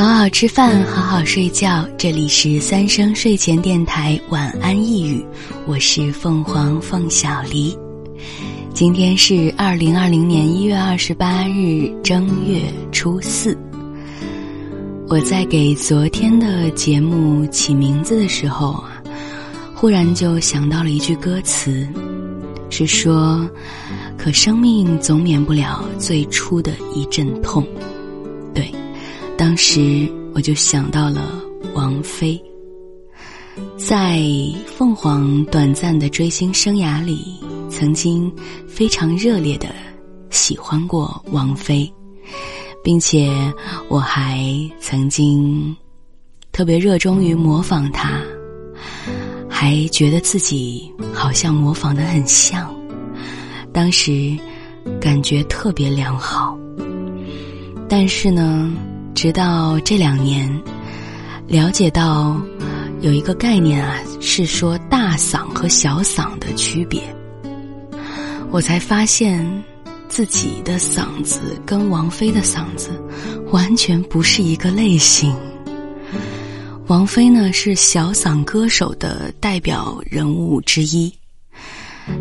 好好吃饭，好好睡觉。这里是三生睡前电台晚安一语，我是凤凰凤小黎。今天是二零二零年一月二十八日正月初四。我在给昨天的节目起名字的时候啊，忽然就想到了一句歌词，是说：“可生命总免不了最初的一阵痛。”当时我就想到了王菲，在凤凰短暂的追星生涯里，曾经非常热烈的喜欢过王菲，并且我还曾经特别热衷于模仿她，还觉得自己好像模仿的很像，当时感觉特别良好，但是呢。直到这两年，了解到有一个概念啊，是说大嗓和小嗓的区别，我才发现自己的嗓子跟王菲的嗓子完全不是一个类型。王菲呢是小嗓歌手的代表人物之一，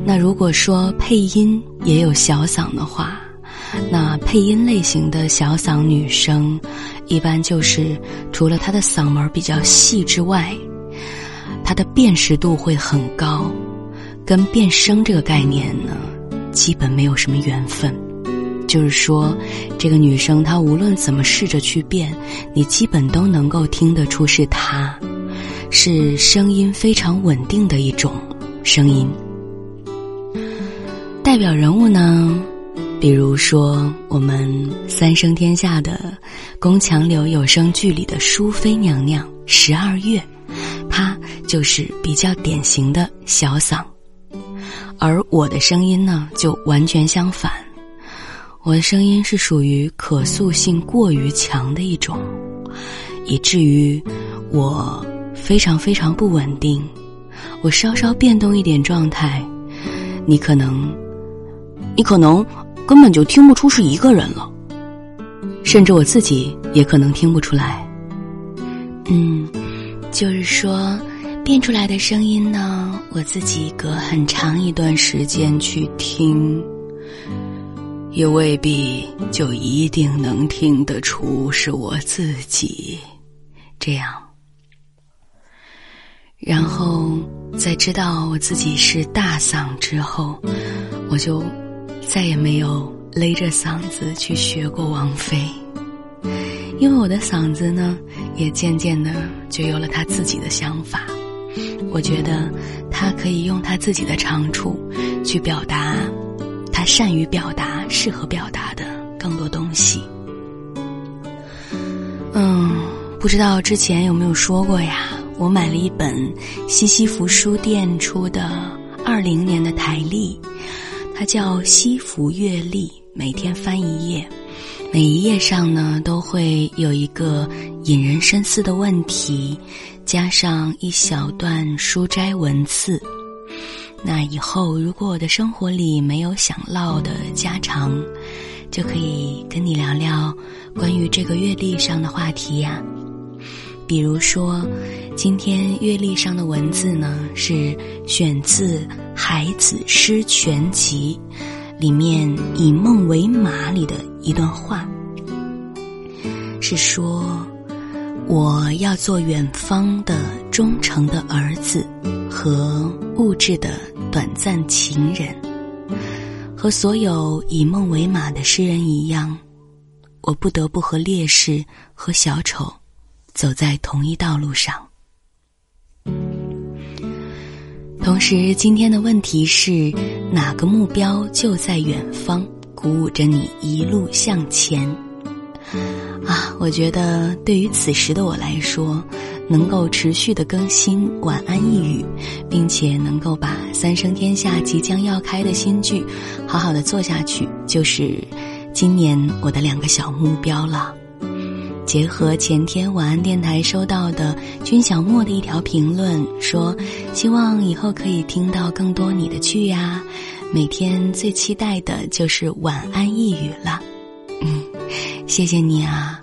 那如果说配音也有小嗓的话。那配音类型的小嗓女生，一般就是除了她的嗓门比较细之外，她的辨识度会很高，跟变声这个概念呢，基本没有什么缘分。就是说，这个女生她无论怎么试着去变，你基本都能够听得出是她，是声音非常稳定的一种声音。代表人物呢？比如说，我们三生天下的宫墙柳有声剧里的淑妃娘娘十二月，她就是比较典型的小嗓，而我的声音呢就完全相反，我的声音是属于可塑性过于强的一种，以至于我非常非常不稳定，我稍稍变动一点状态，你可能，你可能。根本就听不出是一个人了，甚至我自己也可能听不出来。嗯，就是说，变出来的声音呢，我自己隔很长一段时间去听，也未必就一定能听得出是我自己。这样，然后在知道我自己是大嗓之后，我就。再也没有勒着嗓子去学过王菲，因为我的嗓子呢，也渐渐的就有了他自己的想法。我觉得他可以用他自己的长处去表达他善于表达、适合表达的更多东西。嗯，不知道之前有没有说过呀？我买了一本西西弗书店出的二零年的台历。它叫《西服阅历》，每天翻一页，每一页上呢都会有一个引人深思的问题，加上一小段书斋文字。那以后如果我的生活里没有想唠的家常，就可以跟你聊聊关于这个阅历上的话题呀。比如说，今天阅历上的文字呢是选自。《海子诗全集》里面“以梦为马”里的一段话，是说：“我要做远方的忠诚的儿子和物质的短暂情人，和所有以梦为马的诗人一样，我不得不和烈士和小丑走在同一道路上。”同时，今天的问题是哪个目标就在远方，鼓舞着你一路向前？啊，我觉得对于此时的我来说，能够持续的更新晚安一语，并且能够把三生天下即将要开的新剧好好的做下去，就是今年我的两个小目标了。结合前天晚安电台收到的君小莫的一条评论，说希望以后可以听到更多你的剧呀。每天最期待的就是晚安一语了。嗯，谢谢你啊。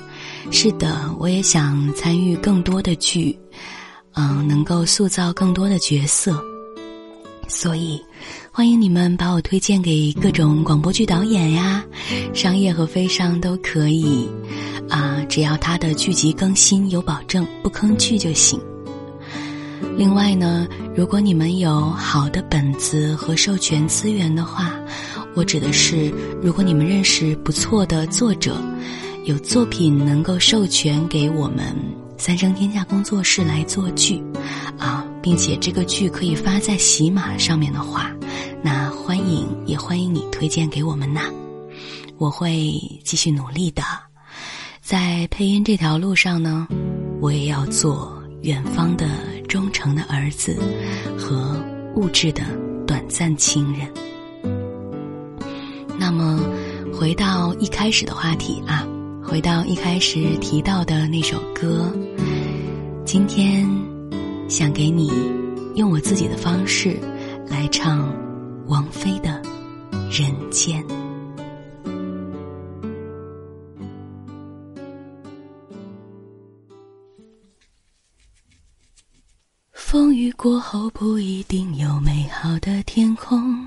是的，我也想参与更多的剧，嗯，能够塑造更多的角色。所以，欢迎你们把我推荐给各种广播剧导演呀，商业和非商都可以，啊，只要他的剧集更新有保证，不坑剧就行。另外呢，如果你们有好的本子和授权资源的话，我指的是，如果你们认识不错的作者，有作品能够授权给我们三生天下工作室来做剧，啊。并且这个剧可以发在喜马上面的话，那欢迎也欢迎你推荐给我们呐，我会继续努力的，在配音这条路上呢，我也要做远方的忠诚的儿子和物质的短暂亲人。那么，回到一开始的话题啊，回到一开始提到的那首歌，今天。想给你用我自己的方式来唱王菲的《人间》。风雨过后不一定有美好的天空，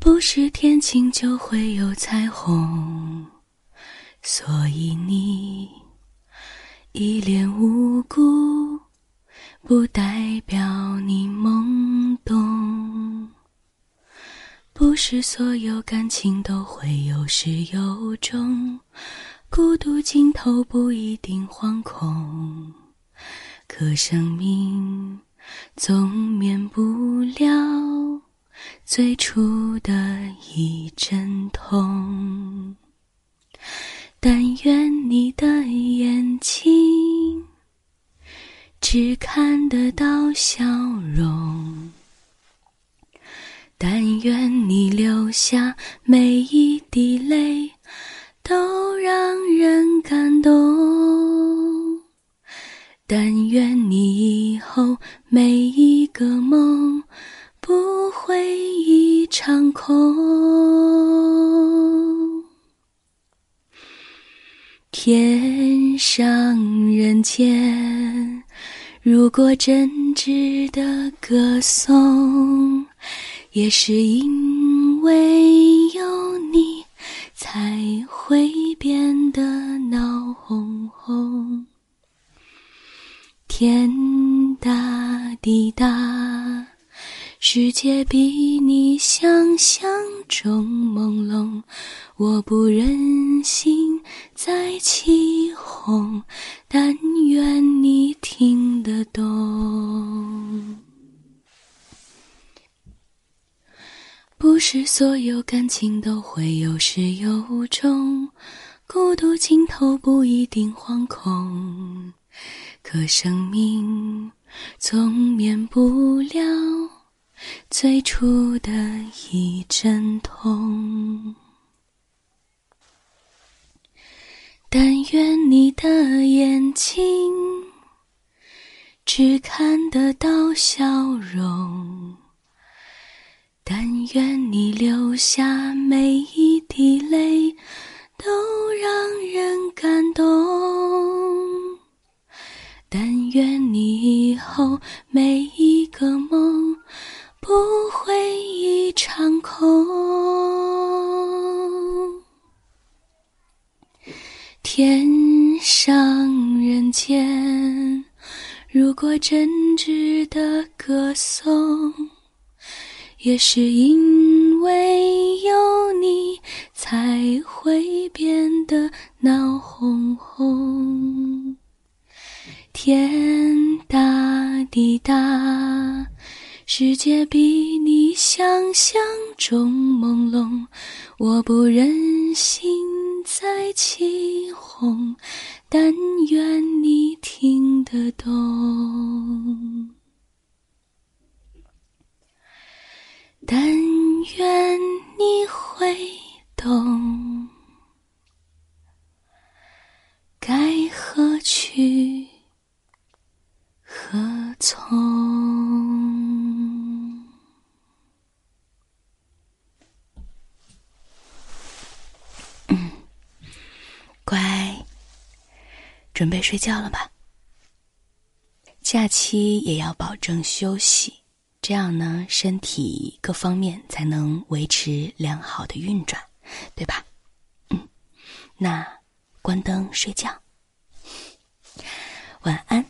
不是天晴就会有彩虹，所以你一脸无辜。不代表你懵懂，不是所有感情都会有始有终，孤独尽头不一定惶恐，可生命总免不了最初的一阵痛。但愿你的眼睛。只看得到笑容，但愿你流下每一滴泪都让人感动，但愿你以后每一个梦不会一场空。天上人间。如果真挚的歌颂，也是因为有你，才会变得闹哄哄。天大地大，世界比你想象中朦胧，我不忍心再起哄。但愿你听得懂，不是所有感情都会有始有终，孤独尽头不一定惶恐，可生命总免不了最初的一阵痛。但愿你的眼睛只看得到笑容，愿你流下每一滴泪都让人感动，但愿你以后每一个梦不会一场空。天上人间，如果真值得歌颂，也是因为有你，才会变得闹哄哄。天大地大，世界比你想象中朦胧，我不忍心。再起哄，但愿你听得懂，嗯乖，准备睡觉了吧？假期也要保证休息，这样呢，身体各方面才能维持良好的运转，对吧？嗯，那关灯睡觉，晚安，